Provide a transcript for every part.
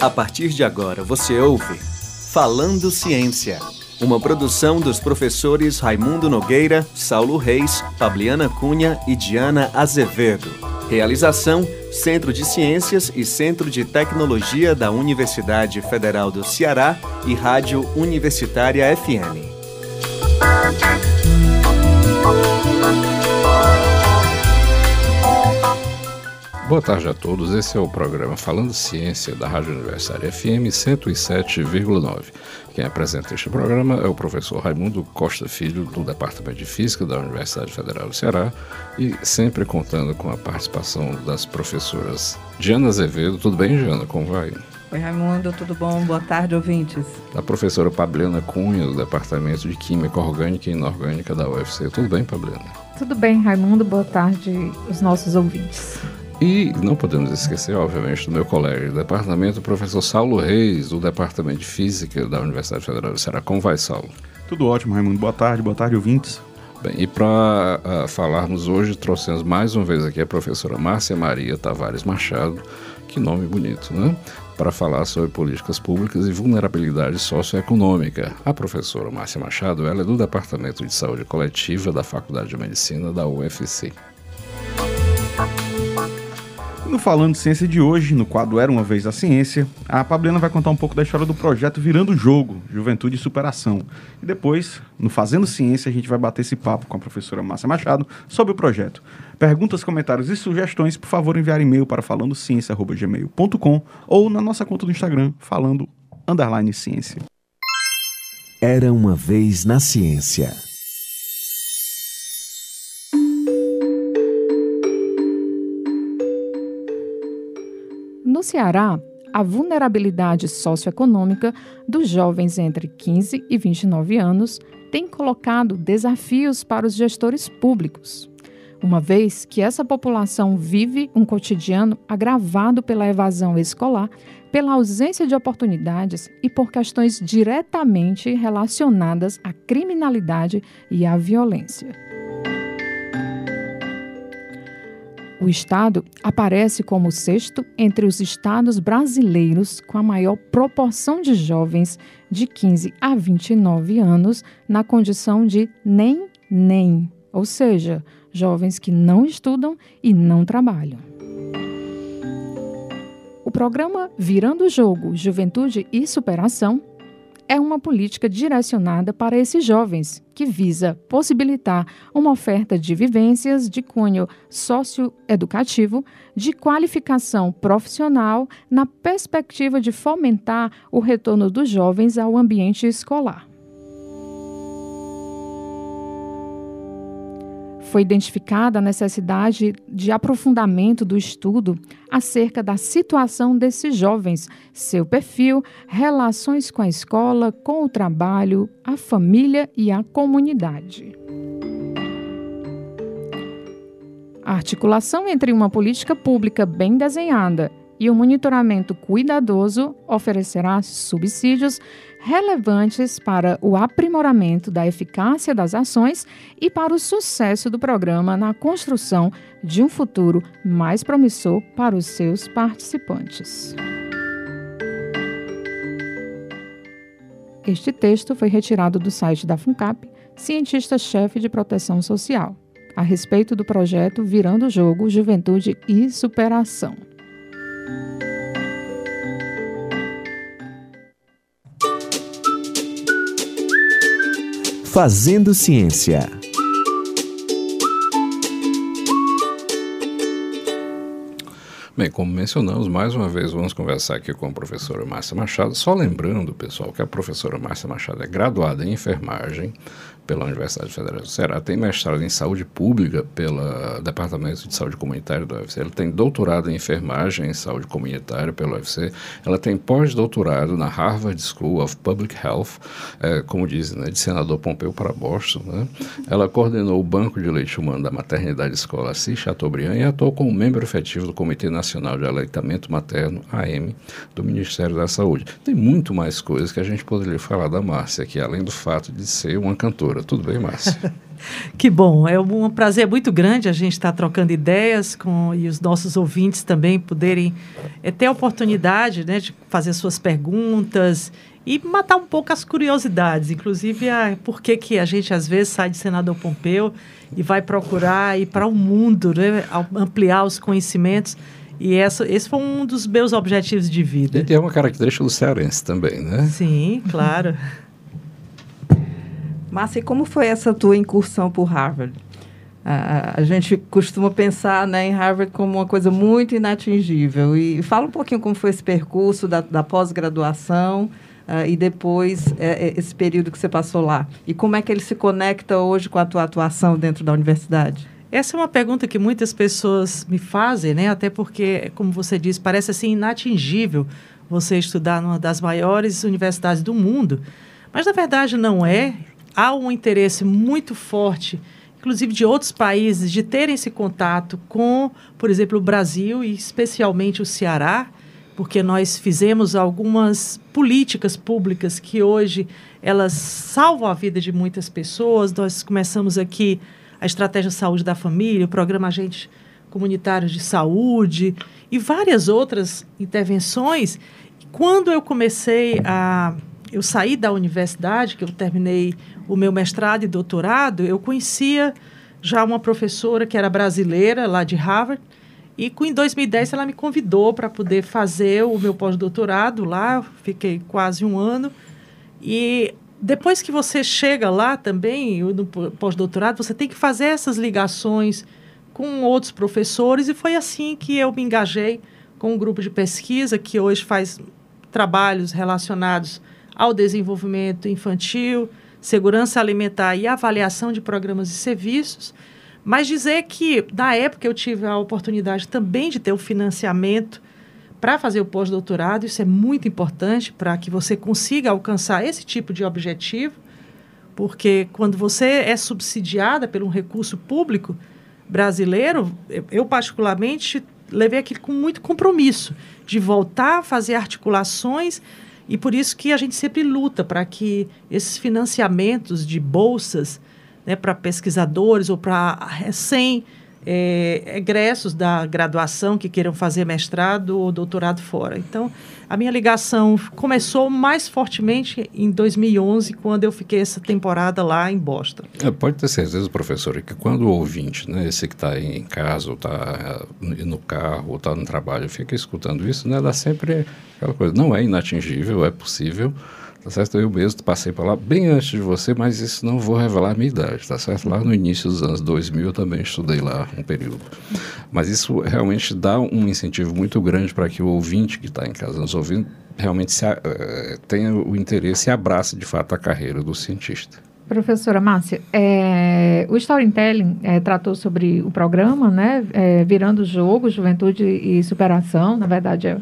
A partir de agora você ouve Falando Ciência, uma produção dos professores Raimundo Nogueira, Saulo Reis, Fabiana Cunha e Diana Azevedo. Realização: Centro de Ciências e Centro de Tecnologia da Universidade Federal do Ceará e Rádio Universitária FM. Boa tarde a todos. Esse é o programa Falando Ciência da Rádio Universitária FM 107,9. Quem apresenta este programa é o professor Raimundo Costa Filho, do Departamento de Física da Universidade Federal do Ceará, e sempre contando com a participação das professoras Diana Azevedo. Tudo bem, Diana? Como vai? Oi, Raimundo, tudo bom? Boa tarde, ouvintes. A professora Pabliana Cunha, do Departamento de Química Orgânica e Inorgânica da UFC. Tudo bem, Pabliana? Tudo bem, Raimundo. Boa tarde, os nossos ouvintes. E não podemos esquecer, obviamente, do meu colega de departamento, o professor Saulo Reis, do Departamento de Física da Universidade Federal do Ceará. Como vai, Saulo? Tudo ótimo, Raimundo. Boa tarde, boa tarde, ouvintes. Bem, e para uh, ah, falarmos hoje, trouxemos mais uma vez aqui a professora Márcia Maria Tavares Machado, que nome bonito, né? Para falar sobre políticas públicas e vulnerabilidade socioeconômica. A professora Márcia Machado, ela é do Departamento de Saúde Coletiva da Faculdade de Medicina da UFC. No Falando Ciência de hoje, no quadro Era Uma Vez a Ciência, a Pabliana vai contar um pouco da história do projeto Virando Jogo, Juventude e Superação. E depois, no Fazendo Ciência, a gente vai bater esse papo com a professora Márcia Machado sobre o projeto. Perguntas, comentários e sugestões, por favor, enviar e-mail para falandociência.gmail.com ou na nossa conta do Instagram, falando underline ciência. Era uma vez na ciência. Ceará, a vulnerabilidade socioeconômica dos jovens entre 15 e 29 anos tem colocado desafios para os gestores públicos, uma vez que essa população vive um cotidiano agravado pela evasão escolar, pela ausência de oportunidades e por questões diretamente relacionadas à criminalidade e à violência. O estado aparece como sexto entre os estados brasileiros com a maior proporção de jovens de 15 a 29 anos na condição de nem-nem, ou seja, jovens que não estudam e não trabalham. O programa Virando o Jogo Juventude e Superação é uma política direcionada para esses jovens, que visa possibilitar uma oferta de vivências de cunho socioeducativo, de qualificação profissional, na perspectiva de fomentar o retorno dos jovens ao ambiente escolar. Foi identificada a necessidade de aprofundamento do estudo acerca da situação desses jovens, seu perfil, relações com a escola, com o trabalho, a família e a comunidade. A articulação entre uma política pública bem desenhada e o monitoramento cuidadoso oferecerá subsídios relevantes para o aprimoramento da eficácia das ações e para o sucesso do programa na construção de um futuro mais promissor para os seus participantes. Este texto foi retirado do site da FUNCAP, cientista-chefe de proteção social, a respeito do projeto Virando o Jogo Juventude e Superação. Fazendo Ciência. Bem, como mencionamos, mais uma vez vamos conversar aqui com a professora Márcia Machado. Só lembrando, pessoal, que a professora Márcia Machado é graduada em enfermagem pela Universidade Federal do Ceará, tem mestrado em saúde pública pelo Departamento de Saúde Comunitária da UFC, ela tem doutorado em enfermagem em saúde comunitária pela UFC, ela tem pós-doutorado na Harvard School of Public Health, é, como dizem, né, de senador Pompeu para Boston. Né? Ela coordenou o Banco de Leite Humano da Maternidade Escola Assis Chateaubriand e atuou como membro efetivo do Comitê Nacional de Aleitamento Materno, AM, do Ministério da Saúde. Tem muito mais coisas que a gente poderia falar da Márcia aqui, além do fato de ser uma cantora. Tudo bem, Márcia? que bom, é um prazer muito grande a gente estar trocando ideias com e os nossos ouvintes também poderem é, ter a oportunidade né, de fazer suas perguntas e matar um pouco as curiosidades, inclusive a, por que, que a gente às vezes sai de Senador Pompeu e vai procurar ir para o mundo, né, ampliar os conhecimentos. E essa, esse foi um dos meus objetivos de vida. E tem uma característica do cearense também, né? Sim, claro. Márcia, e como foi essa tua incursão por Harvard? A, a, gente costuma pensar né, em Harvard como uma coisa muito inatingível. E fala um pouquinho como foi esse percurso da, da pós-graduação uh, e depois é, esse período que você passou lá. E como é que ele se conecta hoje com a tua atuação dentro da universidade? Essa é uma pergunta que muitas pessoas me fazem, né? Até porque, como você disse, parece assim inatingível você estudar numa das maiores universidades do mundo. Mas na verdade não é há um interesse muito forte, inclusive de outros países, de terem esse contato com, por exemplo, o Brasil e especialmente o Ceará, porque nós fizemos algumas políticas públicas que hoje elas salvam a vida de muitas pessoas. Nós começamos aqui a estratégia saúde da família, o programa agente comunitário de saúde e várias outras intervenções. Quando eu comecei a eu saí da universidade, que eu terminei o meu mestrado e doutorado, eu conhecia já uma professora que era brasileira, lá de Harvard, e em 2010 ela me convidou para poder fazer o meu pós-doutorado lá, fiquei quase um ano. E depois que você chega lá também, no pós-doutorado, você tem que fazer essas ligações com outros professores, e foi assim que eu me engajei com um grupo de pesquisa que hoje faz trabalhos relacionados ao desenvolvimento infantil, segurança alimentar e avaliação de programas e serviços. Mas dizer que, na época, eu tive a oportunidade também de ter o financiamento para fazer o pós-doutorado, isso é muito importante para que você consiga alcançar esse tipo de objetivo, porque quando você é subsidiada por um recurso público brasileiro, eu, particularmente levei aquilo com muito compromisso de voltar a fazer articulações e por isso que a gente sempre luta para que esses financiamentos de bolsas né, para pesquisadores ou para recém é, egressos da graduação que queiram fazer mestrado ou doutorado fora. Então, a minha ligação começou mais fortemente em 2011, quando eu fiquei essa temporada lá em Boston. É, pode ter certeza, professora, que quando o ouvinte, né, esse que está em casa, ou está no carro, ou está no trabalho, fica escutando isso, né, dá sempre aquela coisa, não é inatingível, é possível, tá certo? Eu mesmo passei por lá bem antes de você, mas isso não vou revelar a minha idade, tá certo? Lá no início dos anos 2000 eu também estudei lá um período. Mas isso realmente dá um incentivo muito grande para que o ouvinte que está em casa nos ouvindo realmente se, uh, tenha o interesse e abrace de fato a carreira do cientista. Professora Márcia, é, o Storytelling é, tratou sobre o programa, né, é, Virando o Jogo, Juventude e Superação, na verdade, é,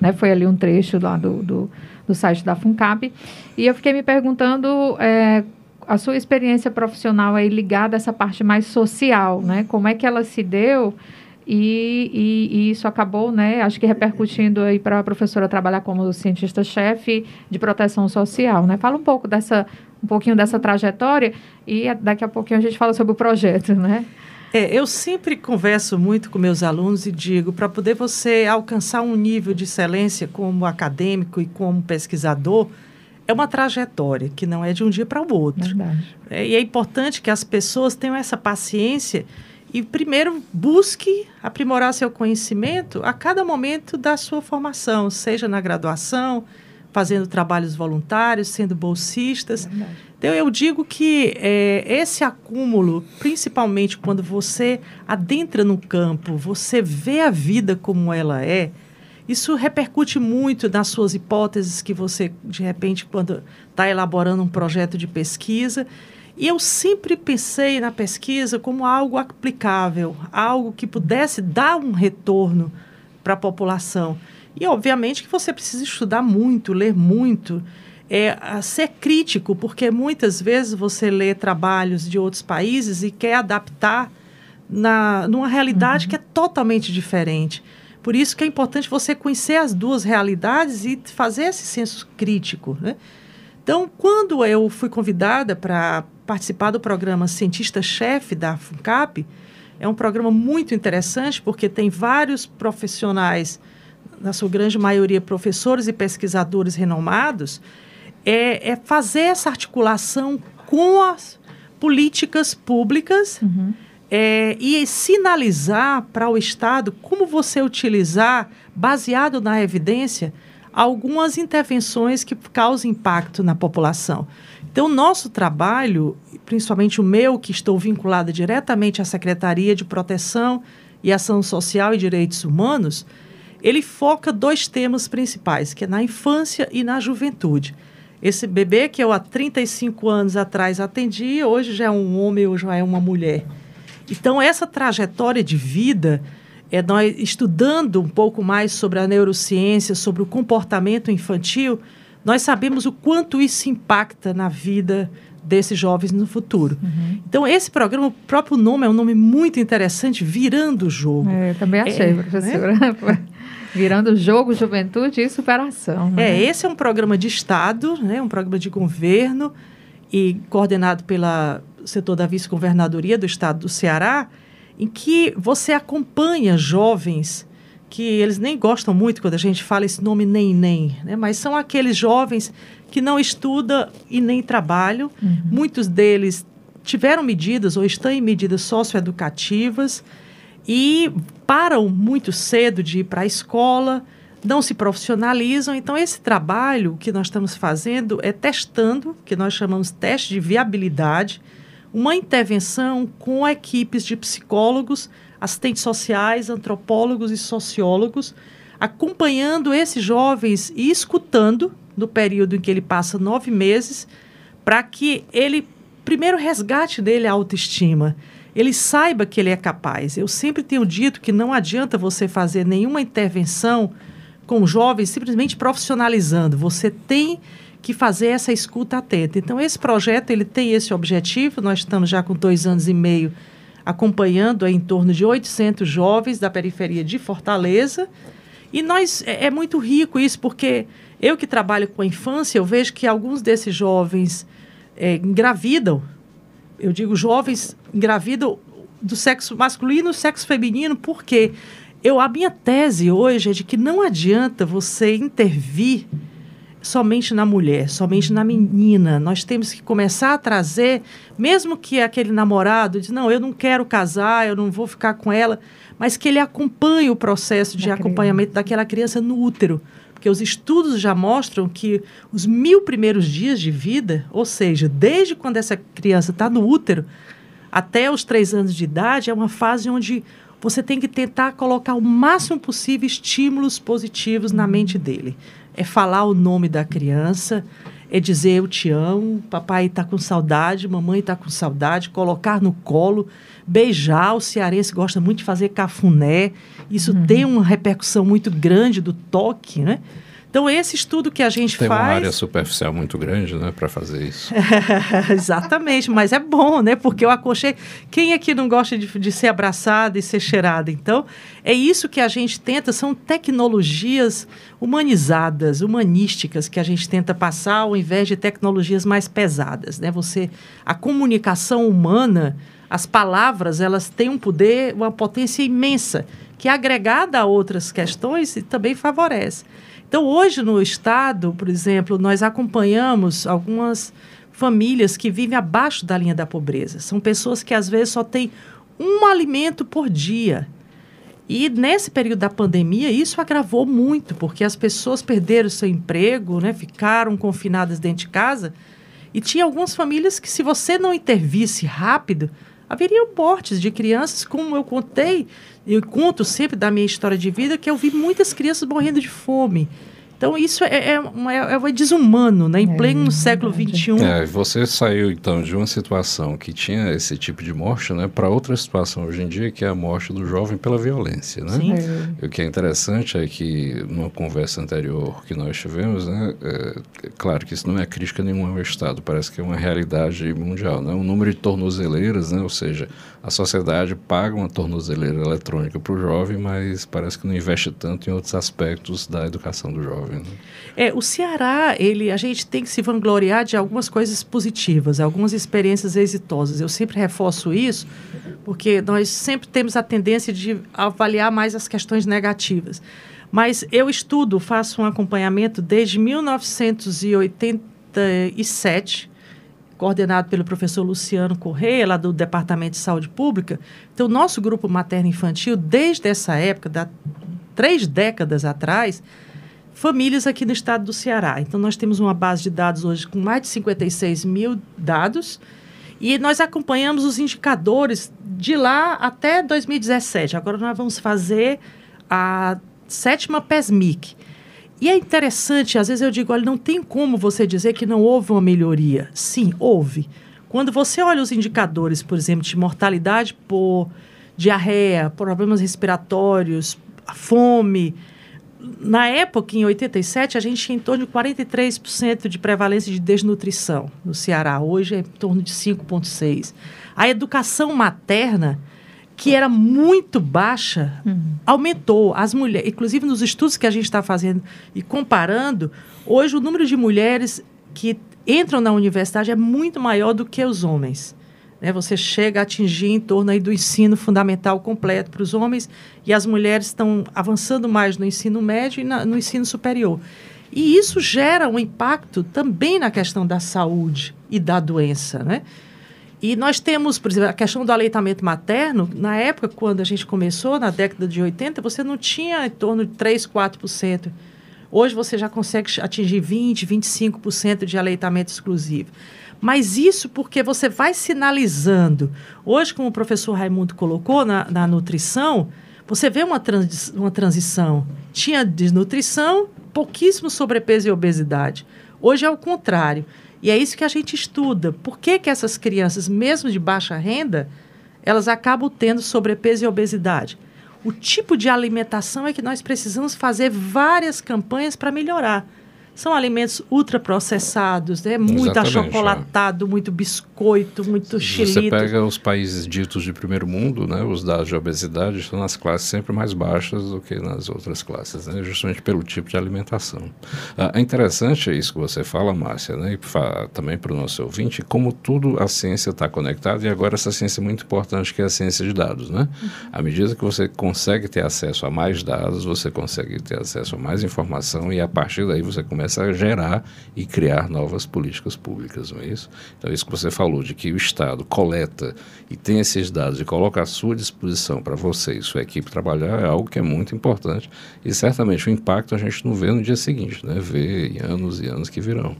né, foi ali um trecho lá do, do no site da FUNCAP. E eu fiquei me perguntando é, a sua experiência profissional aí ligada a essa parte mais social, né? Como é que ela se deu e, e, e isso acabou, né? Acho que repercutindo aí para a professora trabalhar como cientista-chefe de proteção social, né? Fala um pouco dessa, um pouquinho dessa trajetória e daqui a pouquinho a gente fala sobre o projeto, né? É, eu sempre converso muito com meus alunos e digo, para poder você alcançar um nível de excelência como acadêmico e como pesquisador, é uma trajetória que não é de um dia para o outro. É, e é importante que as pessoas tenham essa paciência e, primeiro, busque aprimorar seu conhecimento a cada momento da sua formação, seja na graduação, fazendo trabalhos voluntários, sendo bolsistas. Então, eu digo que é, esse acúmulo, principalmente quando você adentra no campo, você vê a vida como ela é, isso repercute muito nas suas hipóteses que você, de repente, quando está elaborando um projeto de pesquisa. E eu sempre pensei na pesquisa como algo aplicável, algo que pudesse dar um retorno para a população. E, obviamente, que você precisa estudar muito, ler muito, é, ser crítico, porque muitas vezes você lê trabalhos de outros países e quer adaptar na, numa realidade uhum. que é totalmente diferente. Por isso que é importante você conhecer as duas realidades e fazer esse senso crítico. Né? Então, quando eu fui convidada para participar do programa Cientista-Chefe da FUNCAP, é um programa muito interessante porque tem vários profissionais, na sua grande maioria professores e pesquisadores renomados, é, é fazer essa articulação com as políticas públicas uhum é, e sinalizar para o Estado como você utilizar, baseado na evidência, algumas intervenções que causam impacto na população. Então, nosso trabalho, principalmente o meu, que estou vinculado diretamente à Secretaria de Proteção e Ação Social e Direitos Humanos, ele foca dois temas principais, que é na infância e na juventude. Esse bebê que eu há 35 anos atrás atendi, hoje já é um homem ou já é uma mulher. Então, essa trajetória de vida, é nós estudando um pouco mais sobre a neurociência, sobre o comportamento infantil, nós sabemos o quanto isso impacta na vida desses jovens no futuro. Uhum. Então, esse programa, o próprio nome é um nome muito interessante, Virando o Jogo. É, eu também achei, é, professora. Né? Virando Jogo, Juventude e Superação. Né? É, esse é um programa de Estado, né, um programa de governo e coordenado pela setor da vice-governadoria do estado do Ceará, em que você acompanha jovens que eles nem gostam muito quando a gente fala esse nome nem nem, né? mas são aqueles jovens que não estudam e nem trabalham. Uhum. Muitos deles tiveram medidas ou estão em medidas socioeducativas e param muito cedo de ir para a escola, não se profissionalizam. Então, esse trabalho que nós estamos fazendo é testando, que nós chamamos teste de viabilidade, uma intervenção com equipes de psicólogos, assistentes sociais, antropólogos e sociólogos, acompanhando esses jovens e escutando no período em que ele passa nove meses, para que ele primeiro resgate dele a autoestima, ele saiba que ele é capaz. Eu sempre tenho dito que não adianta você fazer nenhuma intervenção com jovens simplesmente profissionalizando. Você tem que fazer essa escuta atenta. Então, esse projeto ele tem esse objetivo. Nós estamos já com dois anos e meio acompanhando em torno de 800 jovens da periferia de Fortaleza. E nós é, é, muito rico isso, porque eu que trabalho com a infância, eu vejo que alguns desses jovens é, engravidam. Eu digo jovens engravidam do sexo masculino e sexo feminino, porque eu, a minha tese hoje é de que não adianta você intervir somente na mulher, somente na menina. Nós temos que começar a trazer, mesmo que aquele namorado diz, não, eu não quero casar, eu não vou ficar com ela, mas que ele acompanhe o processo de da acompanhamento criança. daquela criança no útero. Porque os estudos já mostram que os mil primeiros dias de vida, ou seja, desde quando essa criança está no útero até os três anos de idade, é uma fase onde você tem que tentar colocar o máximo possível estímulos positivos na mente dele. É falar o nome da criança, é dizer eu te amo, papai está com saudade, mamãe está com saudade, colocar no colo, beijar. O cearense gosta muito de fazer cafuné. Isso uhum. tem uma repercussão muito grande do toque, né? Então, esse estudo que a gente Tem faz. Tem uma área superficial muito grande, né, para fazer isso. Exatamente, mas é bom, né, porque o aconchego. Quem aqui não gosta de, de ser abraçado e ser cheirado? Então, é isso que a gente tenta, são tecnologias humanizadas, humanísticas, que a gente tenta passar ao invés de tecnologias mais pesadas, né? Você. A comunicação humana, as palavras, elas têm um poder, uma potência imensa, que é agregada a outras questões e também favorece. Então, hoje no Estado, por exemplo, nós acompanhamos algumas famílias que vivem abaixo da linha da pobreza. São pessoas que às vezes só têm um alimento por dia. E nesse período da pandemia, isso agravou muito, porque as pessoas perderam seu emprego, né, ficaram confinadas dentro de casa. E tinha algumas famílias que, se você não intervisse rápido, haveriam mortes de crianças, como eu contei, eu conto sempre da minha história de vida, que eu vi muitas crianças morrendo de fome. Então, isso é, é, uma- é, é desumano, né? Em É, pleno século verdade. XXI. É, você saiu então de uma situação que tinha esse tipo de morte, né, para outra situação hoje em dia, que é a morte do jovem pela violência, né? Sim. É, O que é interessante é que, numa conversa anterior que nós tivemos, né, é, é claro que isso não é crítica nenhuma ao Estado, parece que é uma realidade mundial. Né? O número de tornozeleiras, né, ou seja, a sociedade paga uma tornozeleira eletrônica para o jovem, mas parece que não investe tanto em outros aspectos da educação do jovem. Né? É, o Ceará, ele, a gente tem que se vangloriar de algumas coisas positivas, algumas experiências exitosas. Eu sempre reforço isso, porque nós sempre temos a tendência de avaliar mais as questões negativas. Mas eu estudo, faço um acompanhamento desde 1987, coordenado pelo professor Luciano Correia, lá do Departamento de Saúde Pública. Então, o nosso grupo materno-infantil, desde essa época, da, três décadas atrás, famílias aqui no estado do Ceará. Então, nós temos uma base de dados hoje com mais de 56 mil dados e nós acompanhamos os indicadores de lá até 2017. Agora, nós vamos fazer a sétima PESMIC. E é interessante, às vezes eu digo, olha, não tem como você dizer que não houve uma melhoria. Sim, houve. Quando você olha os indicadores, por exemplo, de mortalidade por diarreia, problemas respiratórios, fome, na época, em 87, a gente tinha em torno de 43% de prevalência de desnutrição no Ceará. Hoje é em torno de 5,6%. A educação materna, que era muito baixa, aumentou. As mulheres, inclusive nos estudos que a gente está fazendo e comparando, hoje o número de mulheres que entram na universidade é muito maior do que os homens. Né? Você chega a atingir em torno aí do ensino fundamental completo para os homens e as mulheres estão avançando mais no ensino médio e na- no ensino superior. E isso gera um impacto também na questão da saúde e da doença, né? E nós temos, por exemplo, a questão do aleitamento materno. Na época, quando a gente começou, na década de 80, você não tinha em torno de 3, 4%. Hoje você já consegue atingir 20, 25% de aleitamento exclusivo. Mas isso porque você vai sinalizando. Hoje, como o professor Raimundo colocou na, na nutrição, você vê uma, uma transição. Tinha desnutrição, pouquíssimo sobrepeso e obesidade. Hoje é o contrário. E é isso que a gente estuda. Por que, que essas crianças, mesmo de baixa renda, elas acabam tendo sobrepeso e obesidade? O tipo de alimentação é que nós precisamos fazer várias campanhas para melhorar. São alimentos ultraprocessados, né? muito Exatamente, achocolatado, muito biscoito, muito Você xilito. pega os países ditos de primeiro mundo, né, os dados de obesidade estão nas classes sempre mais baixas do que nas outras classes, né, justamente pelo tipo de alimentação. Ah, é interessante isso que você fala, Márcia, né, e fa- também para o nosso ouvinte, como tudo a ciência está conectada e agora essa ciência é muito importante que é a ciência de dados. Né? À medida que você consegue ter acesso a mais dados, você consegue ter acesso a mais informação e a partir daí você começa a gerar e criar novas políticas públicas, não é isso? Então, isso que você falou, de que o Estado coleta e tem esses dados e coloca à sua disposição para você e sua equipe trabalhar, é algo que é muito importante. E certamente o impacto a gente não vê no dia seguinte, né? vê em anos e anos que virão.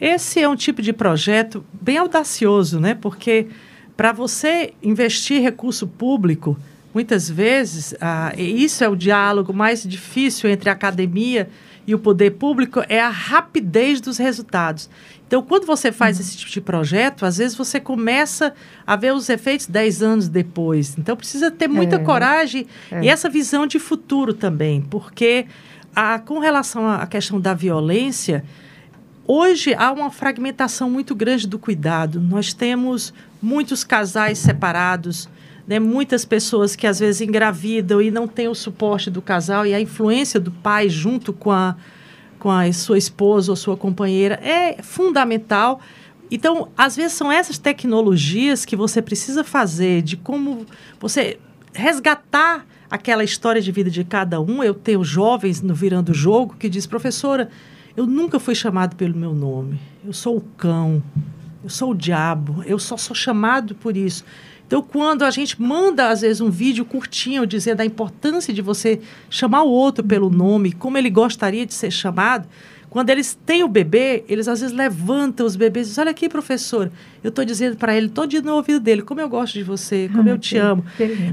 Esse é um tipo de projeto bem audacioso, né? Porque para você investir recurso público, muitas vezes, ah, isso é o diálogo mais difícil entre a academia e o poder público, é a rapidez dos resultados. Então, quando você faz esse tipo de projeto, às vezes você começa a ver os efeitos 10 anos depois. Então, precisa ter muita É. coragem É. e essa visão de futuro também, porque a, com relação à questão da violência, Hoje há uma fragmentação muito grande do cuidado. Nós temos muitos casais separados, né? muitas pessoas que às vezes engravidam e não têm o suporte do casal e a influência do pai junto com a, com a sua esposa ou sua companheira é fundamental. Então, às vezes são essas tecnologias que você precisa fazer de como você resgatar aquela história de vida de cada um. Eu tenho jovens no Virando o Jogo que diz, professora, eu nunca fui chamado pelo meu nome. Eu sou o cão, eu sou o diabo, eu só sou chamado por isso. Então, quando a gente manda, às vezes, um vídeo curtinho dizendo a importância de você chamar o outro pelo nome, como ele gostaria de ser chamado, Quando eles têm o bebê, eles às vezes levantam os bebês e dizem, olha aqui, professor, eu estou dizendo para ele todo dia no ouvido dele, como eu gosto de você, como eu te amo.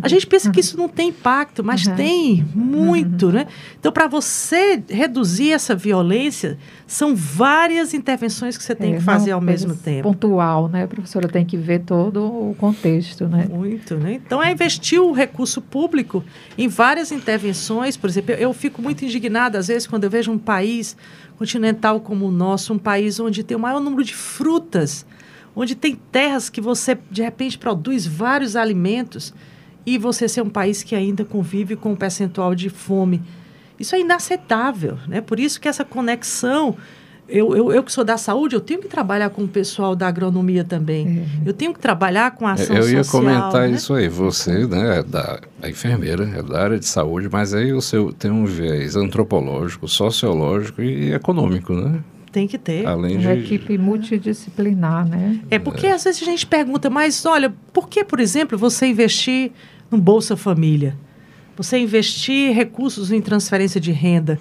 A gente pensa que isso não tem impacto, mas Uhum. tem muito, né? Então, para você reduzir essa violência, são várias intervenções que você tem É, que fazer ao mesmo tempo. Pontual, né? A professora tem que ver todo o contexto, né? Muito, né? Então é investir o recurso público em várias intervenções. Por exemplo, eu, eu fico muito indignada às vezes quando eu vejo um país continental como o nosso, um país onde tem o maior número de frutas, onde tem terras que você de repente produz vários alimentos e você ser um país que ainda convive com um percentual de fome. Isso é inaceitável, né? Por isso que essa conexão eu, eu, eu que sou da saúde, eu tenho que trabalhar com o pessoal da agronomia também. Eu tenho que trabalhar com a ação É, Eu ia social. comentar né? isso aí. Você né, é da é enfermeira, é da área de saúde, mas aí o seu tem um viés antropológico, sociológico e econômico, né? Tem que ter. Além Uma de. equipe multidisciplinar, né? É porque às vezes a gente pergunta, mas olha, por que, por exemplo, você investir no Bolsa Família? Você investir recursos em transferência de renda?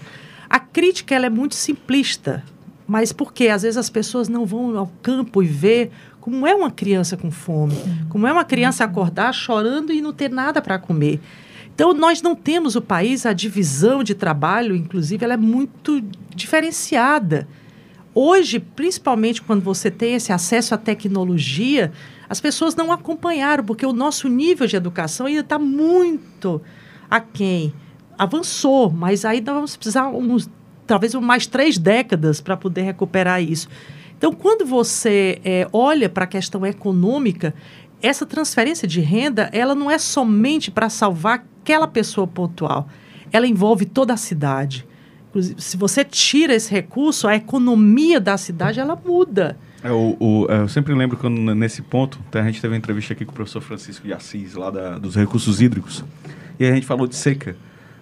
A crítica ela é muito simplista, mas por quê? Às vezes as pessoas não vão ao campo e ver como é uma criança com fome, como é uma criança acordar chorando e não ter nada para comer. Então, nós não temos o país, a divisão de trabalho, inclusive, ela é muito diferenciada. Hoje, principalmente quando você tem esse acesso à tecnologia, as pessoas não acompanharam, porque o nosso nível de educação ainda está muito aquém. Avançou, mas nós vamos precisar uns, talvez mais três décadas para poder recuperar isso. Então, quando você eh, olha para a questão econômica, essa transferência de renda, ela não é somente para salvar aquela pessoa pontual. Ela envolve toda a cidade. Inclusive, se você tira esse recurso, a economia da cidade ela muda. É, o, o- é, eu sempre lembro quando nesse ponto, a gente teve uma entrevista aqui com o professor Francisco de Assis, lá da- dos recursos hídricos, e a gente falou de seca.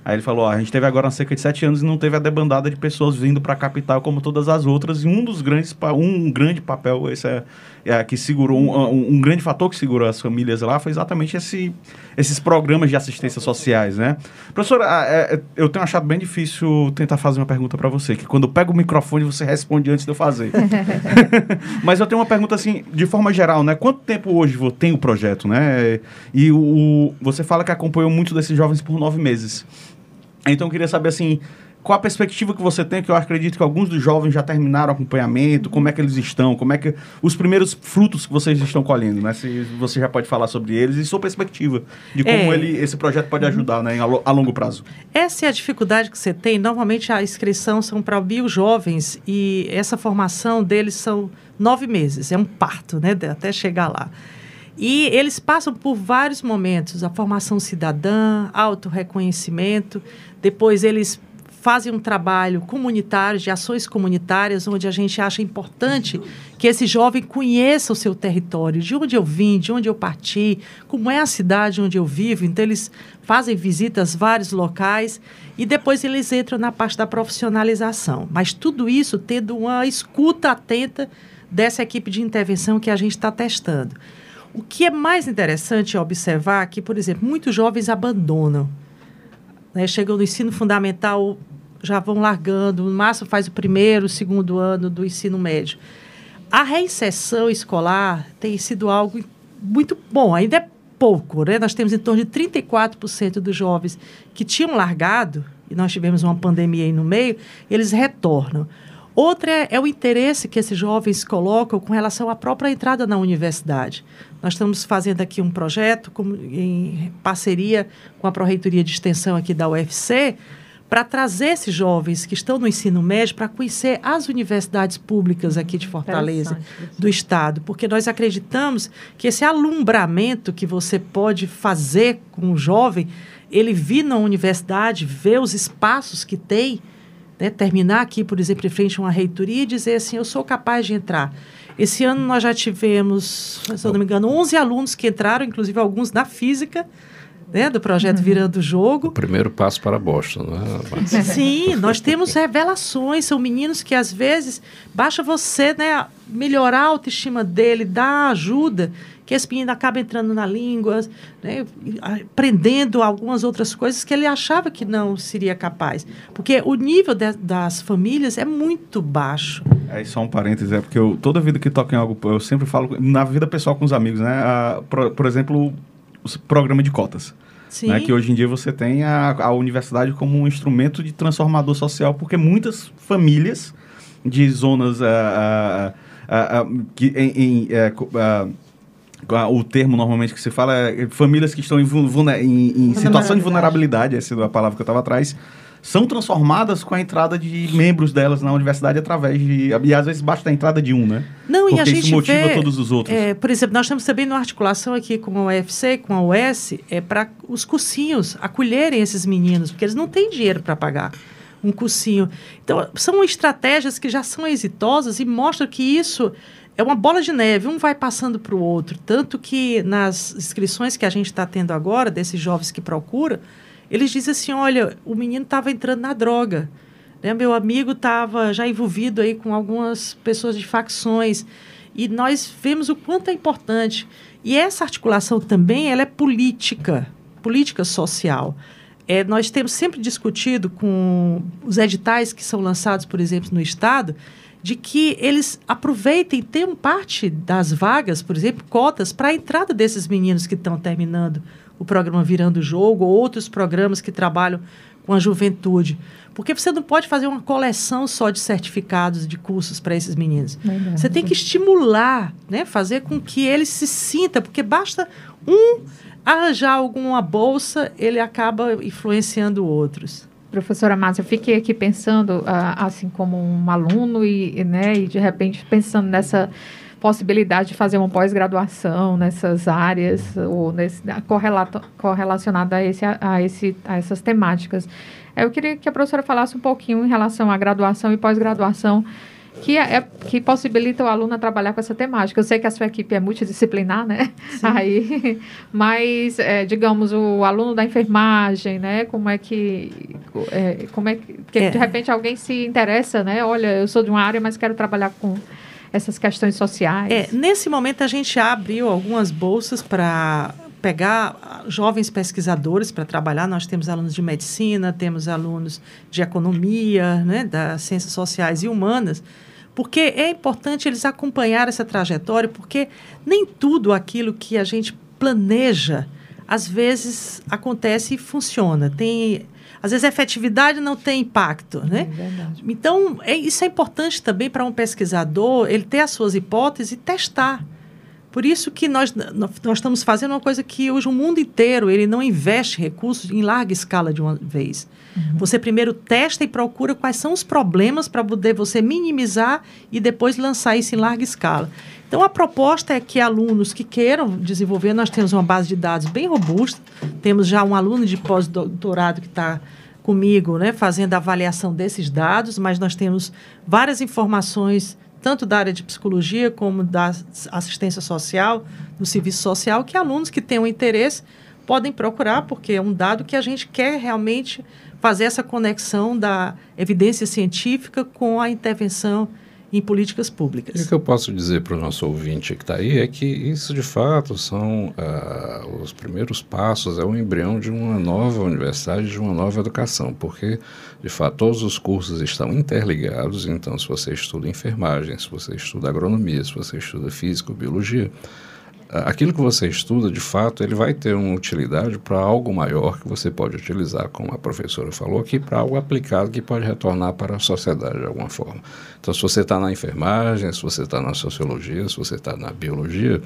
Aí ele falou, ó, a gente teve agora uma seca de sete anos e não teve a debandada de pessoas vindo para a capital como todas as outras, e um dos grandes, um grande papel, esse é, é, que segurou, um, um- grande fator que segurou as famílias lá foi exatamente esse, esses programas de assistência sociais, né? Professora, ah, é, é, eu tenho achado bem difícil tentar fazer uma pergunta para você, que quando eu pego o microfone você responde antes de eu fazer. Mas eu tenho uma pergunta assim, de forma geral, né? Quanto tempo hoje tem o projeto, né? E o, o- você fala que acompanhou muito desses jovens por nove meses. Então eu queria saber assim, qual a perspectiva que você tem, que eu acredito que alguns dos jovens já terminaram o acompanhamento, como é que eles estão, como é que os primeiros frutos que vocês estão colhendo, né? Se você já pode falar sobre eles e sua perspectiva de como É. ele, esse projeto pode ajudar, né, a, lo- a longo prazo. Essa é a dificuldade que você tem. Normalmente a inscrição são para mil jovens e essa formação deles são nove meses. É um parto, né? Até chegar lá. E eles passam por vários momentos: a formação cidadã, autorreconhecimento, depois eles fazem um trabalho comunitário, de ações comunitárias, onde a gente acha importante que esse jovem conheça o seu território, de onde eu vim, de onde eu parti, como é a cidade onde eu vivo. Então, eles fazem visitas a vários locais e depois eles entram na parte da profissionalização. Mas tudo isso tendo uma escuta atenta dessa equipe de intervenção que a gente está testando. O que é mais interessante é observar que, por exemplo, muitos jovens abandonam né, chegam no ensino fundamental, já vão largando, no máximo faz o primeiro, o segundo ano do ensino médio. A reinserção escolar tem sido algo muito bom, ainda é pouco, né? Nós temos em torno de 34% dos jovens que tinham largado, e nós tivemos uma pandemia aí no meio, eles retornam. Outra é, é o interesse que esses jovens colocam com relação à própria entrada na universidade. Nós estamos fazendo aqui um projeto com- em parceria com a Pró-Reitoria de Extensão aqui da UFC para trazer esses jovens que estão no ensino médio para conhecer as universidades públicas aqui de Fortaleza, do Estado, porque nós acreditamos que esse alumbramento que você pode fazer com o jovem, ele vir na universidade, ver os espaços que tem, né, terminar aqui, por exemplo, em frente a uma reitoria e dizer assim, eu sou capaz de entrar. Esse ano nós já tivemos, se eu não me engano, 11 alunos que entraram, inclusive alguns na física, né, do projeto Virando o Jogo. O primeiro passo para Boston, né? Sim, nós temos revelações, são meninos que às vezes basta você, né, melhorar a autoestima dele, dar ajuda, que esse menino acaba entrando na língua, né, aprendendo algumas outras coisas que ele achava que não seria capaz. Porque o nível de, das famílias é muito baixo. É só um parênteses, é porque eu, toda vida que toco em algo, eu sempre falo, na vida pessoal com os amigos, né? A, por, por exemplo, o programa de cotas. Né, que hoje em dia você tem a, a universidade como um instrumento de transformador social, porque muitas famílias de zonas uh, uh, uh, que em, em o termo normalmente que se fala é famílias que estão em, em, em situação de vulnerabilidade, essa é a palavra que eu estava atrás, são transformadas com a entrada de membros delas na universidade através de. E às vezes basta a entrada de um, né? Não, Porque e a gente isso motiva vê, todos os outros. É, por exemplo, nós temos também uma articulação aqui com a UFC, com a US, é para os cursinhos acolherem esses meninos, porque eles não têm dinheiro para pagar um cursinho. Então, são estratégias que já são exitosas e mostram que isso é uma bola de neve, um vai passando para o outro. Tanto que nas inscrições que a gente está tendo agora, desses jovens que procuram, eles dizem assim: olha, o menino estava entrando na droga. Né? Meu amigo estava já envolvido aí com algumas pessoas de facções. E nós vemos o quanto é importante. E essa articulação também ela é política, política social. É, nós temos sempre discutido com os editais que são lançados, por exemplo, no Estado, de que eles aproveitem, tenham parte das vagas, por exemplo, cotas para a entrada desses meninos que estão terminando o programa Virando o Jogo ou outros programas que trabalham com a juventude. Porque você não pode fazer uma coleção só de certificados de cursos para esses meninos. Você tem que estimular, né? fazer com que eles se sintam, porque basta um arranjar alguma bolsa, ele acaba influenciando outros. Professora Márcia, eu fiquei aqui pensando, ah, assim, como um aluno e, né, e de repente pensando nessa possibilidade de fazer uma pós-graduação nessas áreas ou nesse, correlacionada a, esse, a, esse, a essas temáticas. Eu queria que a professora falasse um pouquinho em relação à graduação e pós-graduação que, é, é, que possibilita o aluno a trabalhar com essa temática. Eu sei que a sua equipe é multidisciplinar, né? Sim. Aí, mas, é, digamos, o aluno da enfermagem, né? Como é que... É, como é que, é. de repente alguém se interessa, né? Olha, eu sou de uma área, mas quero trabalhar com essas questões sociais. É, nesse momento, a gente abriu algumas bolsas para pegar jovens pesquisadores para trabalhar. Nós temos alunos de medicina, temos alunos de economia, né, das ciências sociais e humanas, porque é importante eles acompanhar essa trajetória, porque nem tudo aquilo que a gente planeja, às vezes acontece e funciona. Tem às vezes a efetividade não tem impacto, né? É então, é, isso é importante também para um pesquisador, ele ter as suas hipóteses e testar. Por isso que nós, nós estamos fazendo uma coisa que hoje o mundo inteiro ele não investe recursos em larga escala de uma vez. Uhum. Você primeiro testa e procura quais são os problemas para poder você minimizar e depois lançar isso em larga escala. Então, a proposta é que alunos que queiram desenvolver, nós temos uma base de dados bem robusta, temos já um aluno de pós-doutorado que está comigo, né, fazendo a avaliação desses dados, mas nós temos várias informações tanto da área de psicologia como da assistência social, do serviço social, que alunos que tenham interesse podem procurar, porque é um dado que a gente quer realmente fazer essa conexão da evidência científica com a intervenção em políticas públicas. o que eu posso dizer para o nosso ouvinte que está aí é que isso, de fato, são uh, os primeiros passos, é o embrião de uma nova universidade, de uma nova educação, porque, de fato, todos os cursos estão interligados, então, se você estuda enfermagem, se você estuda agronomia, se você estuda física ou biologia, aquilo que você estuda, de fato, ele vai ter uma utilidade para algo maior que você pode utilizar, como a professora falou aqui, para algo aplicado que pode retornar para a sociedade de alguma forma. Então, se você está na enfermagem, se você está na sociologia, se você está na biologia,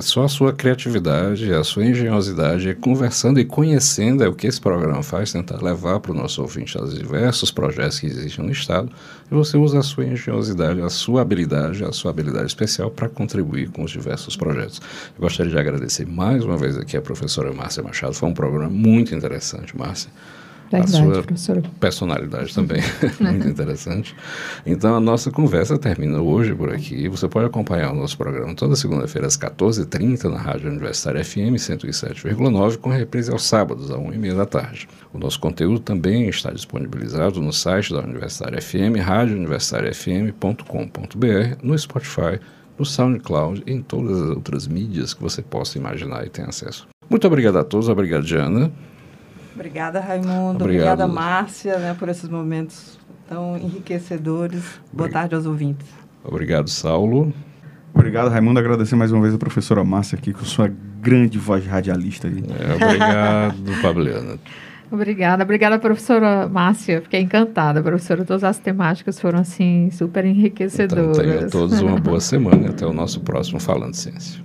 só a sua criatividade, a sua engenhosidade, conversando e conhecendo é o que esse programa faz, tentar levar para o nosso ouvinte os diversos projetos que existem no Estado, e você usa a sua engenhosidade, a sua habilidade, a sua habilidade especial para contribuir com os diversos projetos. Eu gostaria de agradecer mais uma vez aqui a professora Márcia Machado, foi um programa muito interessante, Márcia. Verdade, a sua professora. personalidade também. Muito interessante. Então, a nossa conversa termina hoje por aqui. Você pode acompanhar o nosso programa toda segunda-feira às 14h30 na Rádio Universitária FM 107,9, com reprise aos sábados, às 1h30 da tarde. O nosso conteúdo também está disponibilizado no site da Universitária FM, radiouniversitariafm.com.br, no Spotify, no SoundCloud e em todas as outras mídias que você possa imaginar e tenha acesso. Muito obrigado a todos, obrigado, Diana. Obrigada, Raimundo. Obrigado. Obrigada, Márcia, né, por esses momentos tão enriquecedores. Boa tarde aos ouvintes. Obrigado, Saulo. Obrigado, Raimundo. Agradecer mais uma vez a professora Márcia aqui, com sua grande voz radialista. Aí. É, obrigado, Fabiana. Obrigada, obrigada, professora Márcia. Fiquei encantada, professora. Todas as temáticas foram, assim, super Então, enriquecedoras. tenham todos uma boa semana e até o nosso próximo Falando Ciência.